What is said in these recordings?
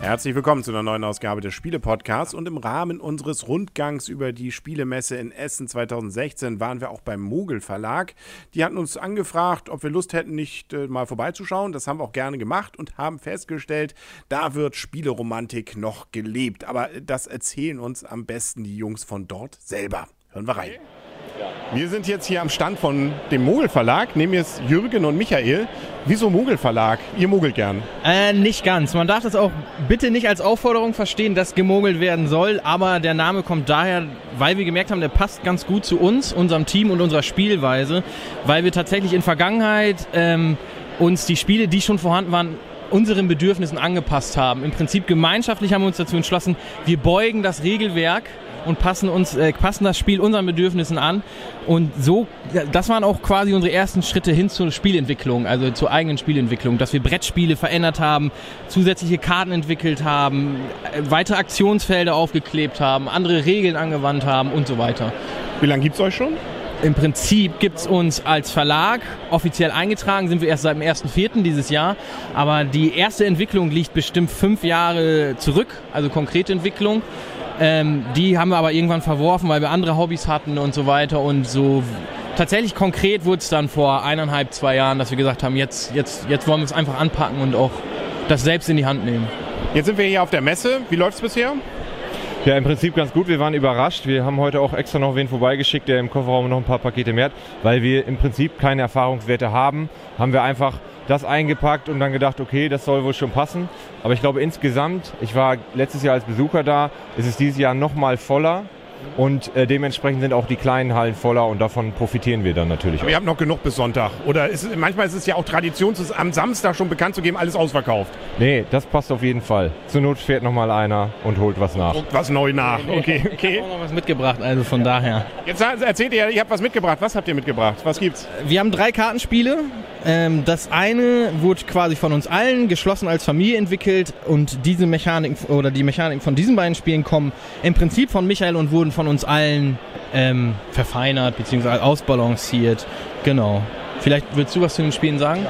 Herzlich willkommen zu einer neuen Ausgabe des Spiele-Podcasts und im Rahmen unseres Rundgangs über die Spielemesse in Essen 2016 waren wir auch beim Mogel Verlag. Die hatten uns angefragt, ob wir Lust hätten, nicht äh, mal vorbeizuschauen. Das haben wir auch gerne gemacht und haben festgestellt, da wird Spieleromantik noch gelebt. Aber das erzählen uns am besten die Jungs von dort selber. Hören wir rein. Wir sind jetzt hier am Stand von dem Mogel Verlag. Neben ist Jürgen und Michael. Wieso Mogel Verlag? Ihr mogelt gern. Äh, nicht ganz. Man darf das auch bitte nicht als Aufforderung verstehen, dass gemogelt werden soll. Aber der Name kommt daher, weil wir gemerkt haben, der passt ganz gut zu uns, unserem Team und unserer Spielweise. Weil wir tatsächlich in Vergangenheit ähm, uns die Spiele, die schon vorhanden waren, unseren Bedürfnissen angepasst haben. Im Prinzip gemeinschaftlich haben wir uns dazu entschlossen, wir beugen das Regelwerk und passen uns äh, passen das Spiel unseren Bedürfnissen an und so das waren auch quasi unsere ersten Schritte hin zur Spielentwicklung, also zur eigenen Spielentwicklung, dass wir Brettspiele verändert haben, zusätzliche Karten entwickelt haben, äh, weitere Aktionsfelder aufgeklebt haben, andere Regeln angewandt haben und so weiter. Wie lange gibt es euch schon? Im Prinzip gibt es uns als Verlag offiziell eingetragen, sind wir erst seit dem 1.4. dieses Jahr. Aber die erste Entwicklung liegt bestimmt fünf Jahre zurück, also konkrete Entwicklung. Ähm, die haben wir aber irgendwann verworfen, weil wir andere Hobbys hatten und so weiter. Und so tatsächlich konkret wurde es dann vor eineinhalb, zwei Jahren, dass wir gesagt haben, jetzt, jetzt, jetzt wollen wir es einfach anpacken und auch das selbst in die Hand nehmen. Jetzt sind wir hier auf der Messe. Wie läuft es bisher? Ja, im Prinzip ganz gut. Wir waren überrascht. Wir haben heute auch extra noch wen vorbeigeschickt, der im Kofferraum noch ein paar Pakete mehr hat. Weil wir im Prinzip keine Erfahrungswerte haben, haben wir einfach das eingepackt und dann gedacht, okay, das soll wohl schon passen. Aber ich glaube insgesamt, ich war letztes Jahr als Besucher da, ist es dieses Jahr noch mal voller. Und äh, dementsprechend sind auch die kleinen Hallen voller und davon profitieren wir dann natürlich. Wir haben noch genug bis Sonntag. Oder ist, manchmal ist es ja auch Tradition, es ist am Samstag schon bekannt zu geben, alles ausverkauft. Nee, das passt auf jeden Fall. Zur Not fährt noch mal einer und holt was nach. Druckt was neu nach. Okay, okay. Ich habe auch noch was mitgebracht, also von daher. Jetzt erzählt ihr, ihr habt was mitgebracht. Was habt ihr mitgebracht? Was gibt's? Wir haben drei Kartenspiele. Ähm, das eine wurde quasi von uns allen geschlossen als Familie entwickelt und diese Mechaniken oder die Mechaniken von diesen beiden Spielen kommen im Prinzip von Michael und wurden von uns allen ähm, verfeinert bzw. ausbalanciert. Genau. Vielleicht willst du was zu den Spielen sagen?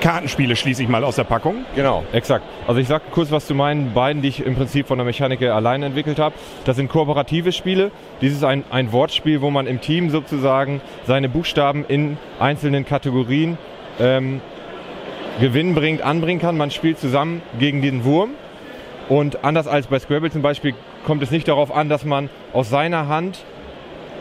Kartenspiele schließe ich mal aus der Packung. Genau, exakt. Also ich sag kurz was zu meinen beiden, die ich im Prinzip von der Mechanik allein entwickelt habe. Das sind kooperative Spiele. Dies ist ein, ein Wortspiel, wo man im Team sozusagen seine Buchstaben in einzelnen Kategorien ähm, gewinnbringend anbringen kann. Man spielt zusammen gegen den Wurm. Und anders als bei Scrabble zum Beispiel kommt es nicht darauf an, dass man aus seiner Hand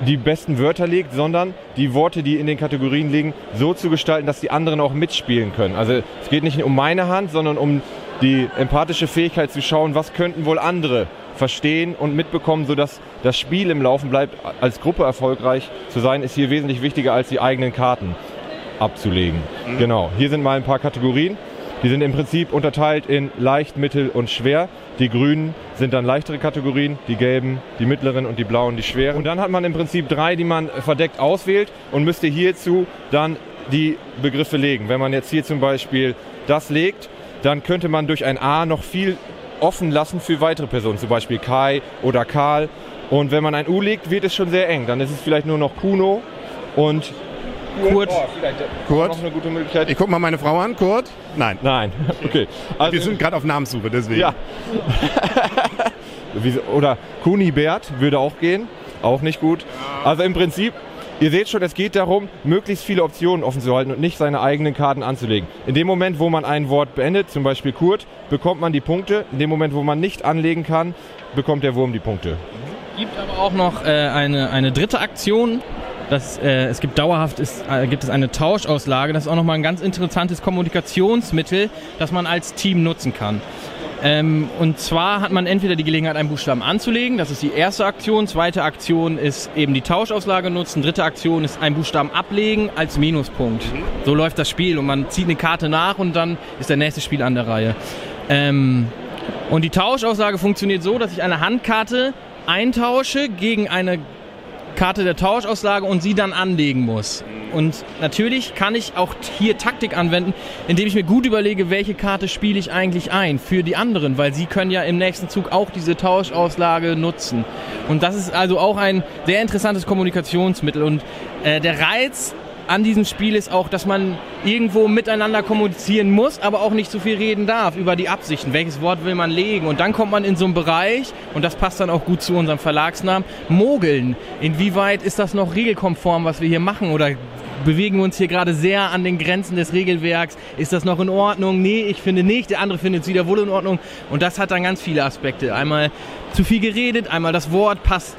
die besten Wörter legt, sondern die Worte, die in den Kategorien liegen, so zu gestalten, dass die anderen auch mitspielen können. Also es geht nicht um meine Hand, sondern um die empathische Fähigkeit zu schauen, was könnten wohl andere verstehen und mitbekommen, sodass das Spiel im Laufen bleibt. Als Gruppe erfolgreich zu sein, ist hier wesentlich wichtiger als die eigenen Karten abzulegen. Mhm. Genau, hier sind mal ein paar Kategorien. Die sind im Prinzip unterteilt in leicht, mittel und schwer. Die grünen sind dann leichtere Kategorien, die gelben, die mittleren und die blauen, die schweren. Und dann hat man im Prinzip drei, die man verdeckt auswählt und müsste hierzu dann die Begriffe legen. Wenn man jetzt hier zum Beispiel das legt, dann könnte man durch ein A noch viel offen lassen für weitere Personen, zum Beispiel Kai oder Karl. Und wenn man ein U legt, wird es schon sehr eng. Dann ist es vielleicht nur noch Kuno und Kurt. Oh, Kurt. Noch eine gute Möglichkeit. Ich gucke mal meine Frau an. Kurt? Nein. Nein. Okay. Also, Wir sind gerade auf Namenssuche, deswegen. Ja. Oder Kunibert würde auch gehen. Auch nicht gut. Also im Prinzip, ihr seht schon, es geht darum, möglichst viele Optionen offen zu halten und nicht seine eigenen Karten anzulegen. In dem Moment, wo man ein Wort beendet, zum Beispiel Kurt, bekommt man die Punkte. In dem Moment, wo man nicht anlegen kann, bekommt der Wurm die Punkte. Gibt aber auch noch äh, eine, eine dritte Aktion, das, äh, es gibt dauerhaft ist, äh, gibt es eine Tauschauslage. Das ist auch nochmal ein ganz interessantes Kommunikationsmittel, das man als Team nutzen kann. Ähm, und zwar hat man entweder die Gelegenheit, einen Buchstaben anzulegen, das ist die erste Aktion. Zweite Aktion ist eben die Tauschauslage nutzen. Dritte Aktion ist einen Buchstaben ablegen als Minuspunkt. So läuft das Spiel und man zieht eine Karte nach und dann ist der nächste Spiel an der Reihe. Ähm, und die Tauschauslage funktioniert so, dass ich eine Handkarte eintausche gegen eine Karte der Tauschauslage und sie dann anlegen muss. Und natürlich kann ich auch hier Taktik anwenden, indem ich mir gut überlege, welche Karte spiele ich eigentlich ein für die anderen, weil sie können ja im nächsten Zug auch diese Tauschauslage nutzen. Und das ist also auch ein sehr interessantes Kommunikationsmittel. Und äh, der Reiz an diesem Spiel ist auch, dass man irgendwo miteinander kommunizieren muss, aber auch nicht zu viel reden darf über die Absichten. Welches Wort will man legen? Und dann kommt man in so einen Bereich, und das passt dann auch gut zu unserem Verlagsnamen, Mogeln. Inwieweit ist das noch regelkonform, was wir hier machen? Oder bewegen wir uns hier gerade sehr an den Grenzen des Regelwerks. Ist das noch in Ordnung? Nee, ich finde nicht. Der andere findet es wieder wohl in Ordnung. Und das hat dann ganz viele Aspekte. Einmal zu viel geredet, einmal das Wort passt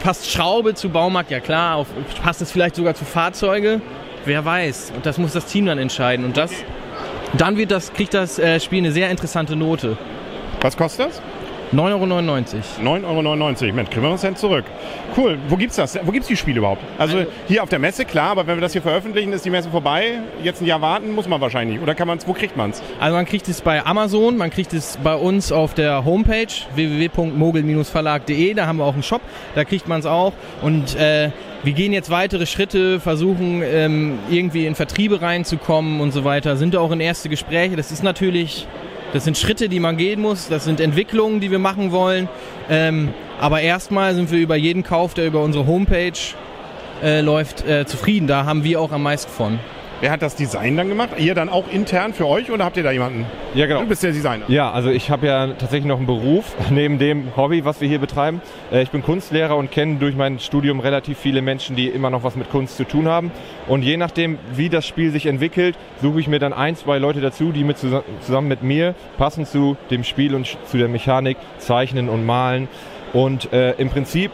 passt Schraube zu Baumarkt, ja klar, auf, passt es vielleicht sogar zu Fahrzeuge, wer weiß. Und das muss das Team dann entscheiden. Und das, dann wird das, kriegt das äh, Spiel eine sehr interessante Note. Was kostet das? 9,99 Euro. 9,99 Euro. Mensch, kriegen wir uns denn zurück. Cool. Wo gibt's das? Wo gibt's die Spiele überhaupt? Also, also hier auf der Messe, klar, aber wenn wir das hier veröffentlichen, ist die Messe vorbei. Jetzt ein Jahr warten muss man wahrscheinlich. Oder kann man's, wo kriegt man's? Also man kriegt es bei Amazon, man kriegt es bei uns auf der Homepage www.mogel-verlag.de. Da haben wir auch einen Shop, da kriegt man es auch. Und äh, wir gehen jetzt weitere Schritte, versuchen ähm, irgendwie in Vertriebe reinzukommen und so weiter. Sind auch in erste Gespräche. Das ist natürlich das sind Schritte, die man gehen muss. Das sind Entwicklungen, die wir machen wollen. Ähm, aber erstmal sind wir über jeden Kauf, der über unsere Homepage äh, läuft, äh, zufrieden. Da haben wir auch am meisten von. Wer hat das Design dann gemacht? Ihr dann auch intern für euch oder habt ihr da jemanden? Ja, genau. Du bist der Designer. Ja, also ich habe ja tatsächlich noch einen Beruf neben dem Hobby, was wir hier betreiben. Äh, ich bin Kunstlehrer und kenne durch mein Studium relativ viele Menschen, die immer noch was mit Kunst zu tun haben. Und je nachdem, wie das Spiel sich entwickelt, suche ich mir dann ein, zwei Leute dazu, die mit zusammen mit mir passend zu dem Spiel und zu der Mechanik zeichnen und malen. Und äh, im Prinzip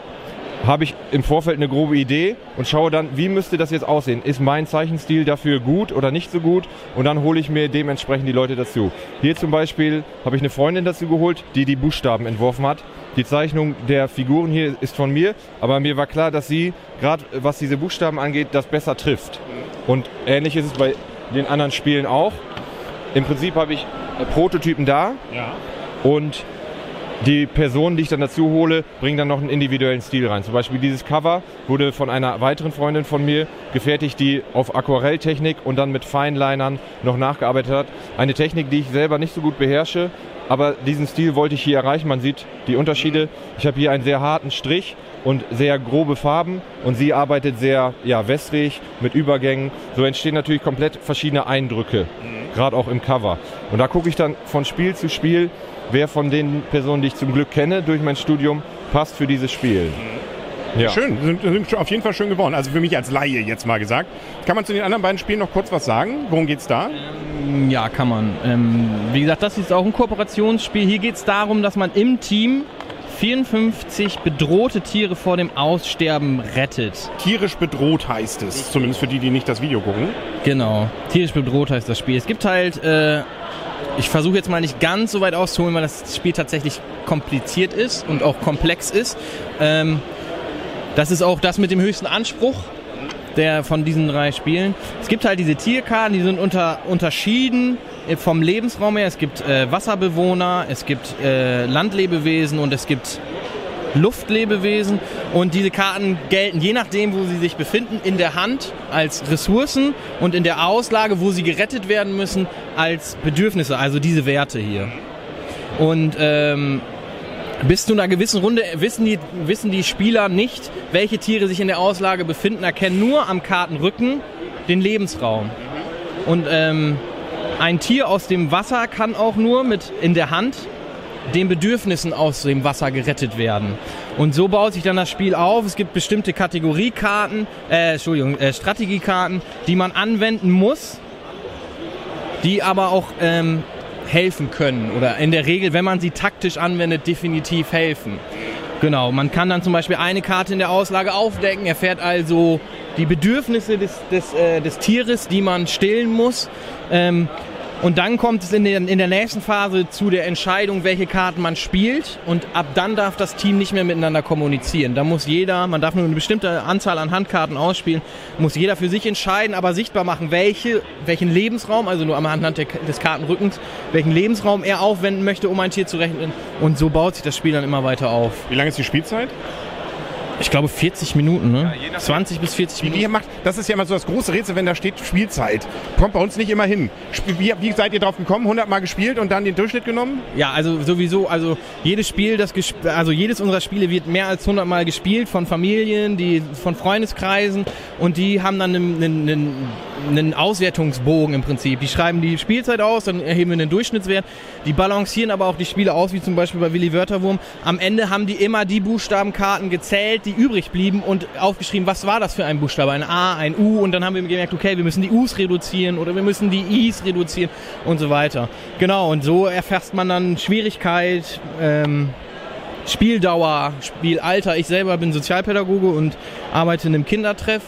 habe ich im Vorfeld eine grobe Idee und schaue dann, wie müsste das jetzt aussehen? Ist mein Zeichenstil dafür gut oder nicht so gut? Und dann hole ich mir dementsprechend die Leute dazu. Hier zum Beispiel habe ich eine Freundin dazu geholt, die die Buchstaben entworfen hat. Die Zeichnung der Figuren hier ist von mir, aber mir war klar, dass sie, gerade was diese Buchstaben angeht, das besser trifft. Und ähnlich ist es bei den anderen Spielen auch. Im Prinzip habe ich Prototypen da ja. und die Personen, die ich dann dazu hole, bringen dann noch einen individuellen Stil rein. Zum Beispiel dieses Cover wurde von einer weiteren Freundin von mir gefertigt, die auf Aquarelltechnik und dann mit Feinlinern noch nachgearbeitet hat. Eine Technik, die ich selber nicht so gut beherrsche, aber diesen Stil wollte ich hier erreichen. Man sieht die Unterschiede. Ich habe hier einen sehr harten Strich und sehr grobe Farben und sie arbeitet sehr ja, wässrig mit Übergängen. So entstehen natürlich komplett verschiedene Eindrücke, mhm. gerade auch im Cover. Und da gucke ich dann von Spiel zu Spiel, wer von den Personen, die ich zum Glück kenne durch mein Studium, passt für dieses Spiel. Ja. Schön, sind, sind auf jeden Fall schön geworden. Also für mich als Laie jetzt mal gesagt. Kann man zu den anderen beiden Spielen noch kurz was sagen? Worum geht es da? Ähm, ja, kann man. Ähm, wie gesagt, das ist auch ein Kooperationsspiel. Hier geht es darum, dass man im Team 54 bedrohte Tiere vor dem Aussterben rettet. Tierisch bedroht heißt es, zumindest für die, die nicht das Video gucken. Genau, tierisch bedroht heißt das Spiel. Es gibt halt äh, ich versuche jetzt mal nicht ganz so weit auszuholen, weil das Spiel tatsächlich kompliziert ist und auch komplex ist. Ähm, das ist auch das mit dem höchsten Anspruch der von diesen drei Spielen. Es gibt halt diese Tierkarten, die sind unter, unterschieden vom Lebensraum her. Es gibt äh, Wasserbewohner, es gibt äh, Landlebewesen und es gibt Luftlebewesen. Und diese Karten gelten je nachdem, wo sie sich befinden, in der Hand als Ressourcen und in der Auslage, wo sie gerettet werden müssen, als Bedürfnisse, also diese Werte hier. Und ähm, bis zu einer gewissen Runde wissen die, wissen die Spieler nicht, welche Tiere sich in der Auslage befinden, erkennen nur am Kartenrücken den Lebensraum. Und ähm, ein Tier aus dem Wasser kann auch nur mit in der Hand den Bedürfnissen aus dem Wasser gerettet werden. Und so baut sich dann das Spiel auf. Es gibt bestimmte Kategoriekarten, äh, Entschuldigung, äh, Strategiekarten, die man anwenden muss, die aber auch ähm, helfen können oder in der Regel, wenn man sie taktisch anwendet, definitiv helfen. Genau, man kann dann zum Beispiel eine Karte in der Auslage aufdecken, erfährt also die Bedürfnisse des, des, äh, des Tieres, die man stillen muss. Ähm, und dann kommt es in der, in der nächsten Phase zu der Entscheidung, welche Karten man spielt. Und ab dann darf das Team nicht mehr miteinander kommunizieren. Da muss jeder, man darf nur eine bestimmte Anzahl an Handkarten ausspielen, muss jeder für sich entscheiden, aber sichtbar machen, welche, welchen Lebensraum, also nur anhand des Kartenrückens, welchen Lebensraum er aufwenden möchte, um ein Tier zu rechnen. Und so baut sich das Spiel dann immer weiter auf. Wie lange ist die Spielzeit? Ich glaube 40 Minuten, ne? 20 bis 40 Wie Minuten. ihr macht, das ist ja immer so das große Rätsel, wenn da steht Spielzeit. Kommt bei uns nicht immer hin. Wie, wie seid ihr drauf gekommen? 100 Mal gespielt und dann den Durchschnitt genommen? Ja, also sowieso, also jedes Spiel, das also jedes unserer Spiele wird mehr als 100 Mal gespielt von Familien, die von Freundeskreisen und die haben dann einen, einen, einen, einen Auswertungsbogen im Prinzip. Die schreiben die Spielzeit aus, dann erheben wir einen Durchschnittswert. Die balancieren aber auch die Spiele aus, wie zum Beispiel bei Willi Wörterwurm. Am Ende haben die immer die Buchstabenkarten gezählt, die übrig blieben und aufgeschrieben, was war das für ein Buchstabe, ein A, ein U und dann haben wir gemerkt, okay, wir müssen die Us reduzieren oder wir müssen die Is reduzieren und so weiter. Genau, und so erfasst man dann Schwierigkeit, ähm, Spieldauer, Spielalter. Ich selber bin Sozialpädagoge und arbeite in einem Kindertreff.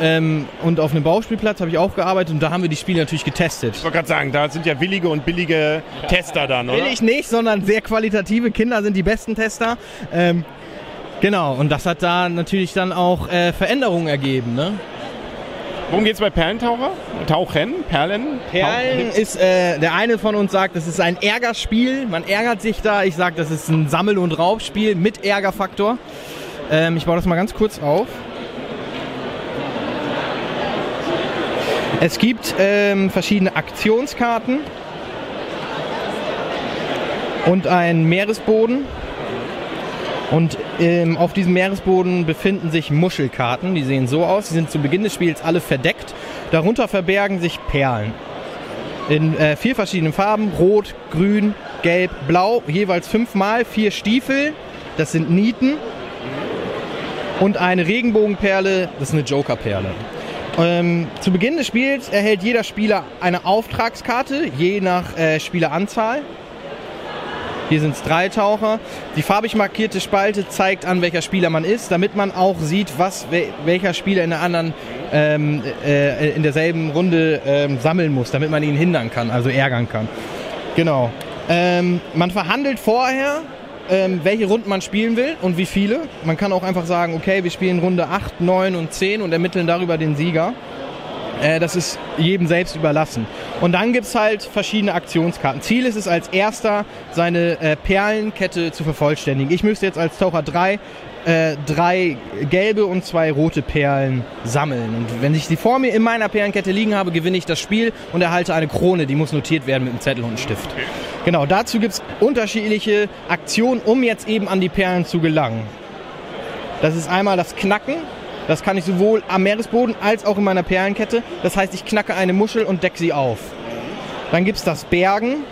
Ähm, und auf einem Bauspielplatz habe ich auch gearbeitet und da haben wir die Spiele natürlich getestet. Ich wollte gerade sagen, da sind ja willige und billige Tester dann, oder? Will ich nicht, sondern sehr qualitative Kinder sind die besten Tester. Ähm, genau, und das hat da natürlich dann auch äh, Veränderungen ergeben. Ne? Worum geht's bei Perlentaucher? Tauchen? Perlen? Perlen Tauch- ist, äh, der eine von uns sagt, das ist ein Ärgerspiel. Man ärgert sich da. Ich sage, das ist ein Sammel- und Raubspiel mit Ärgerfaktor. Ähm, ich baue das mal ganz kurz auf. Es gibt ähm, verschiedene Aktionskarten und einen Meeresboden. Und ähm, auf diesem Meeresboden befinden sich Muschelkarten. Die sehen so aus. Die sind zu Beginn des Spiels alle verdeckt. Darunter verbergen sich Perlen. In äh, vier verschiedenen Farben. Rot, grün, gelb, blau. Jeweils fünfmal. Vier Stiefel. Das sind Nieten. Und eine Regenbogenperle. Das ist eine Jokerperle. Ähm, zu Beginn des Spiels erhält jeder Spieler eine Auftragskarte, je nach äh, Spieleranzahl. Hier sind es drei Taucher. Die farbig markierte Spalte zeigt an, welcher Spieler man ist, damit man auch sieht, was wel- welcher Spieler in der anderen ähm, äh, in derselben Runde ähm, sammeln muss, damit man ihn hindern kann, also ärgern kann. Genau. Ähm, man verhandelt vorher, ähm, welche Runden man spielen will und wie viele. Man kann auch einfach sagen, okay, wir spielen Runde 8, 9 und 10 und ermitteln darüber den Sieger. Äh, das ist jedem selbst überlassen. Und dann gibt es halt verschiedene Aktionskarten. Ziel ist es als erster, seine äh, Perlenkette zu vervollständigen. Ich müsste jetzt als Taucher drei, äh, drei gelbe und zwei rote Perlen sammeln. Und wenn ich sie vor mir in meiner Perlenkette liegen habe, gewinne ich das Spiel und erhalte eine Krone. Die muss notiert werden mit einem Zettel und einem Stift. Genau, dazu gibt es unterschiedliche Aktionen, um jetzt eben an die Perlen zu gelangen. Das ist einmal das Knacken. Das kann ich sowohl am Meeresboden als auch in meiner Perlenkette. Das heißt, ich knacke eine Muschel und decke sie auf. Dann gibt es das Bergen.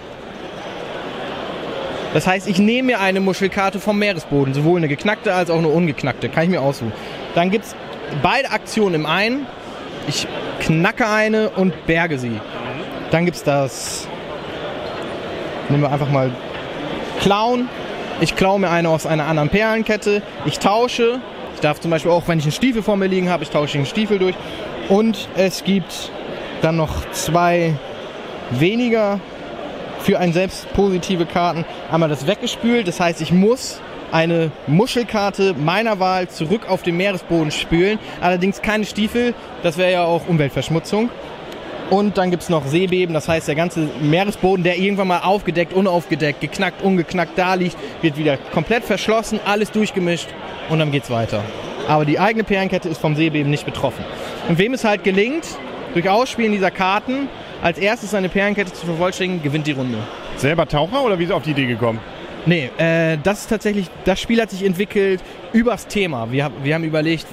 Das heißt, ich nehme mir eine Muschelkarte vom Meeresboden, sowohl eine geknackte als auch eine ungeknackte. Kann ich mir aussuchen. Dann gibt es beide Aktionen im einen. Ich knacke eine und berge sie. Dann gibt es das. Nehmen wir einfach mal Klauen. Ich klaue mir eine aus einer anderen Perlenkette. Ich tausche. Ich darf zum Beispiel auch, wenn ich einen Stiefel vor mir liegen habe, ich tausche den Stiefel durch. Und es gibt dann noch zwei weniger für einen selbst positive Karten. Einmal das weggespült, das heißt, ich muss eine Muschelkarte meiner Wahl zurück auf den Meeresboden spülen. Allerdings keine Stiefel, das wäre ja auch Umweltverschmutzung. Und dann gibt es noch Seebeben, das heißt, der ganze Meeresboden, der irgendwann mal aufgedeckt, unaufgedeckt, geknackt, ungeknackt da liegt, wird wieder komplett verschlossen, alles durchgemischt und dann geht's weiter. Aber die eigene Perlenkette ist vom Seebeben nicht betroffen. Und wem es halt gelingt, durch Ausspielen dieser Karten als erstes seine Perlenkette zu vervollständigen, gewinnt die Runde. Selber Taucher oder wie ist auf die Idee gekommen? Nee, äh, das ist tatsächlich, das Spiel hat sich entwickelt übers Thema. Wir, wir haben überlegt,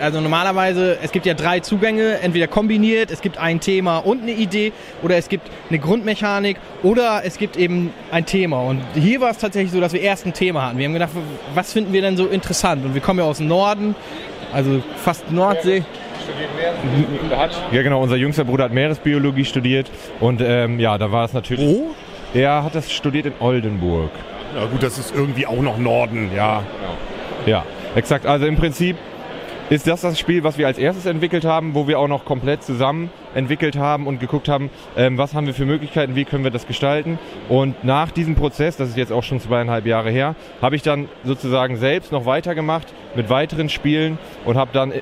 also normalerweise, es gibt ja drei Zugänge, entweder kombiniert, es gibt ein Thema und eine Idee oder es gibt eine Grundmechanik oder es gibt eben ein Thema. Und hier war es tatsächlich so, dass wir erst ein Thema hatten. Wir haben gedacht, was finden wir denn so interessant? Und wir kommen ja aus dem Norden, also fast Nordsee. Ja, genau. Unser jüngster Bruder hat Meeresbiologie studiert und ähm, ja, da war es natürlich. Wo? Er hat das studiert in Oldenburg. Ja gut, das ist irgendwie auch noch Norden, ja. Ja, exakt. Also im Prinzip ist das das Spiel, was wir als erstes entwickelt haben, wo wir auch noch komplett zusammen entwickelt haben und geguckt haben, ähm, was haben wir für Möglichkeiten, wie können wir das gestalten. Und nach diesem Prozess, das ist jetzt auch schon zweieinhalb Jahre her, habe ich dann sozusagen selbst noch weitergemacht mit weiteren Spielen und habe dann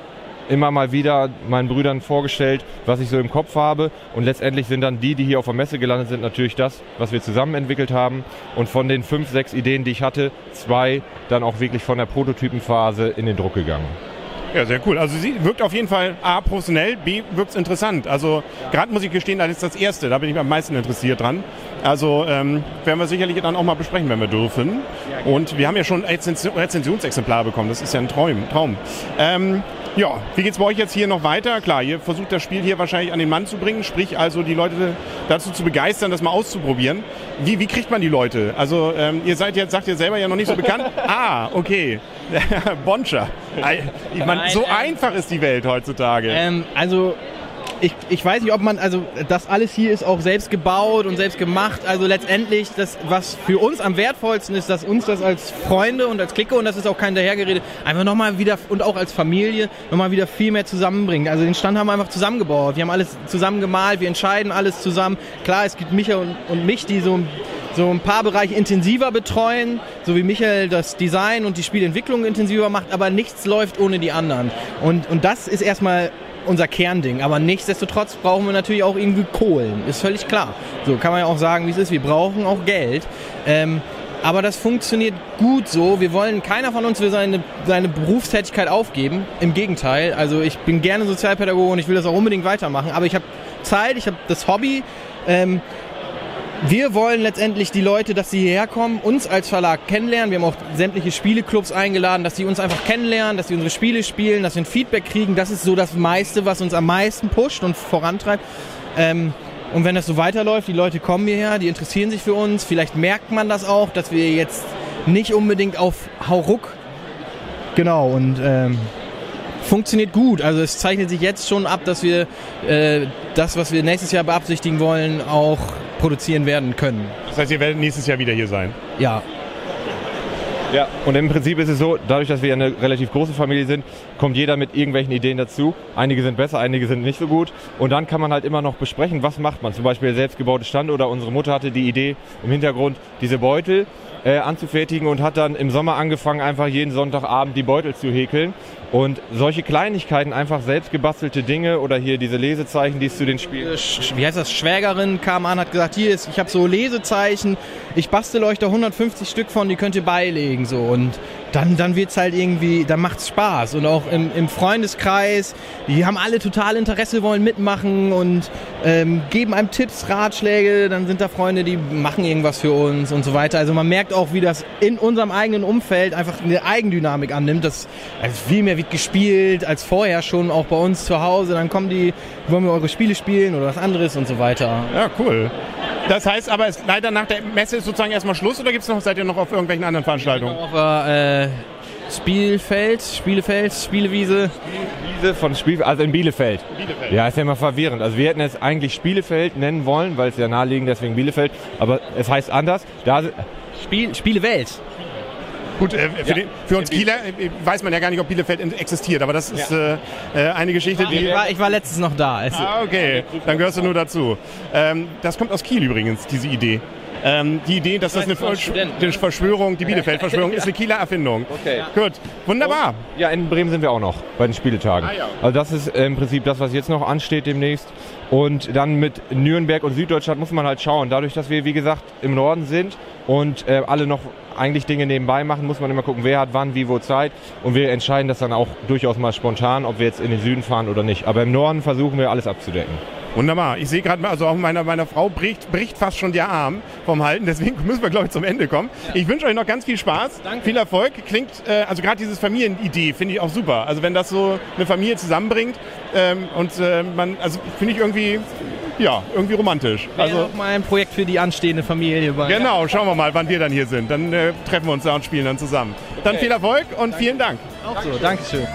immer mal wieder meinen Brüdern vorgestellt, was ich so im Kopf habe. Und letztendlich sind dann die, die hier auf der Messe gelandet sind, natürlich das, was wir zusammen entwickelt haben. Und von den fünf, sechs Ideen, die ich hatte, zwei dann auch wirklich von der Prototypenphase in den Druck gegangen. Ja, sehr cool. Also sie wirkt auf jeden Fall A, professionell, B, wirkt es interessant. Also gerade muss ich gestehen, das ist das Erste, da bin ich am meisten interessiert dran. Also ähm, werden wir sicherlich dann auch mal besprechen, wenn wir dürfen. Und wir haben ja schon Rezensionsexemplare bekommen, das ist ja ein Traum. Traum. Ähm, ja, wie geht's bei euch jetzt hier noch weiter? Klar, ihr versucht das Spiel hier wahrscheinlich an den Mann zu bringen, sprich also die Leute dazu zu begeistern, das mal auszuprobieren. Wie, wie kriegt man die Leute? Also ähm, ihr seid jetzt, sagt ihr selber ja noch nicht so bekannt. ah, okay. Boncher. Ich meine, so ähm, einfach ist die Welt heutzutage. Ähm, also ich, ich weiß nicht, ob man, also das alles hier ist auch selbst gebaut und selbst gemacht. Also letztendlich, das, was für uns am wertvollsten ist, dass uns das als Freunde und als Clique, und das ist auch kein Dahergerede, einfach nochmal wieder und auch als Familie nochmal wieder viel mehr zusammenbringt. Also den Stand haben wir einfach zusammengebaut. Wir haben alles zusammen gemalt, wir entscheiden alles zusammen. Klar, es gibt Micha und, und mich, die so so ein paar Bereiche intensiver betreuen, so wie Michael das Design und die Spielentwicklung intensiver macht, aber nichts läuft ohne die anderen. Und, und das ist erstmal unser Kernding. Aber nichtsdestotrotz brauchen wir natürlich auch irgendwie Kohlen. Ist völlig klar. So kann man ja auch sagen, wie es ist. Wir brauchen auch Geld. Ähm, aber das funktioniert gut so. Wir wollen, keiner von uns will seine, seine Berufstätigkeit aufgeben. Im Gegenteil. Also ich bin gerne Sozialpädagoge und ich will das auch unbedingt weitermachen. Aber ich habe Zeit, ich habe das Hobby. Ähm, wir wollen letztendlich die Leute, dass sie hierher kommen, uns als Verlag kennenlernen. Wir haben auch sämtliche Spieleclubs eingeladen, dass sie uns einfach kennenlernen, dass sie unsere Spiele spielen, dass wir ein Feedback kriegen. Das ist so das meiste, was uns am meisten pusht und vorantreibt. Ähm, und wenn das so weiterläuft, die Leute kommen hierher, die interessieren sich für uns. Vielleicht merkt man das auch, dass wir jetzt nicht unbedingt auf Hauruck. Genau, und ähm, funktioniert gut. Also es zeichnet sich jetzt schon ab, dass wir äh, das, was wir nächstes Jahr beabsichtigen wollen, auch produzieren werden können. Das heißt, ihr werdet nächstes Jahr wieder hier sein? Ja. Ja, und im Prinzip ist es so, dadurch, dass wir eine relativ große Familie sind, kommt jeder mit irgendwelchen Ideen dazu. Einige sind besser, einige sind nicht so gut. Und dann kann man halt immer noch besprechen, was macht man. Zum Beispiel selbstgebaute Stand oder unsere Mutter hatte die Idee im Hintergrund, diese Beutel äh, anzufertigen und hat dann im Sommer angefangen, einfach jeden Sonntagabend die Beutel zu häkeln. Und solche Kleinigkeiten, einfach selbst gebastelte Dinge oder hier diese Lesezeichen, die es zu den Spielen. Äh, wie heißt das? Schwägerin kam an, hat gesagt, hier ist, ich habe so Lesezeichen, ich bastel euch da 150 Stück von, die könnt ihr beilegen so und dann, dann wird's halt irgendwie, dann macht's Spaß. Und auch im, im Freundeskreis, die haben alle total Interesse, wollen mitmachen und ähm, geben einem Tipps, Ratschläge. Dann sind da Freunde, die machen irgendwas für uns und so weiter. Also man merkt auch, wie das in unserem eigenen Umfeld einfach eine Eigendynamik annimmt. Das also viel mehr wird gespielt als vorher schon, auch bei uns zu Hause. Dann kommen die, wollen wir eure Spiele spielen oder was anderes und so weiter. Ja, cool. Das heißt aber, es leider nach der Messe ist sozusagen erstmal Schluss oder gibt's noch, seid ihr noch auf irgendwelchen anderen Veranstaltungen? Auf äh, Spielfeld, Spielefeld, Spielewiese. Spielewiese von Spiel, also in Bielefeld. Bielefeld. Ja, ist ja immer verwirrend. Also wir hätten es eigentlich Spielefeld nennen wollen, weil es ja naheliegend deswegen Bielefeld, aber es heißt anders. Da Spiel, Spielewelt. Gut, äh, für, ja. den, für, uns Kieler äh, weiß man ja gar nicht, ob Bielefeld existiert, aber das ist ja. äh, eine Geschichte, die... Ich war, ich war letztens noch da. Also. Ah, okay, dann gehörst du nur dazu. Ähm, das kommt aus Kiel übrigens, diese Idee. Ähm, die Idee, dass das eine Verschwörung, die Bielefeld-Verschwörung, ist eine Kieler Erfindung. Okay. Gut, wunderbar. Und, ja, in Bremen sind wir auch noch bei den Spieletagen. Ah, ja. Also das ist im Prinzip das, was jetzt noch ansteht demnächst. Und dann mit Nürnberg und Süddeutschland muss man halt schauen. Dadurch, dass wir, wie gesagt, im Norden sind und äh, alle noch eigentlich Dinge nebenbei machen, muss man immer gucken, wer hat wann, wie, wo Zeit. Und wir entscheiden das dann auch durchaus mal spontan, ob wir jetzt in den Süden fahren oder nicht. Aber im Norden versuchen wir alles abzudecken. Wunderbar. Ich sehe gerade, also auch meiner, meiner Frau bricht, bricht fast schon der Arm vom Halten. Deswegen müssen wir, glaube ich, zum Ende kommen. Ja. Ich wünsche euch noch ganz viel Spaß, Danke. viel Erfolg. Klingt, äh, also gerade dieses Familienidee finde ich auch super. Also wenn das so eine Familie zusammenbringt ähm, und äh, man, also finde ich irgendwie ja, irgendwie romantisch. Wäre also auch mal ein Projekt für die anstehende Familie. Genau, schauen wir mal, wann wir dann hier sind. Dann äh, treffen wir uns da und spielen dann zusammen. Okay. Dann viel Erfolg und Danke. vielen Dank. Auch so, Dankeschön.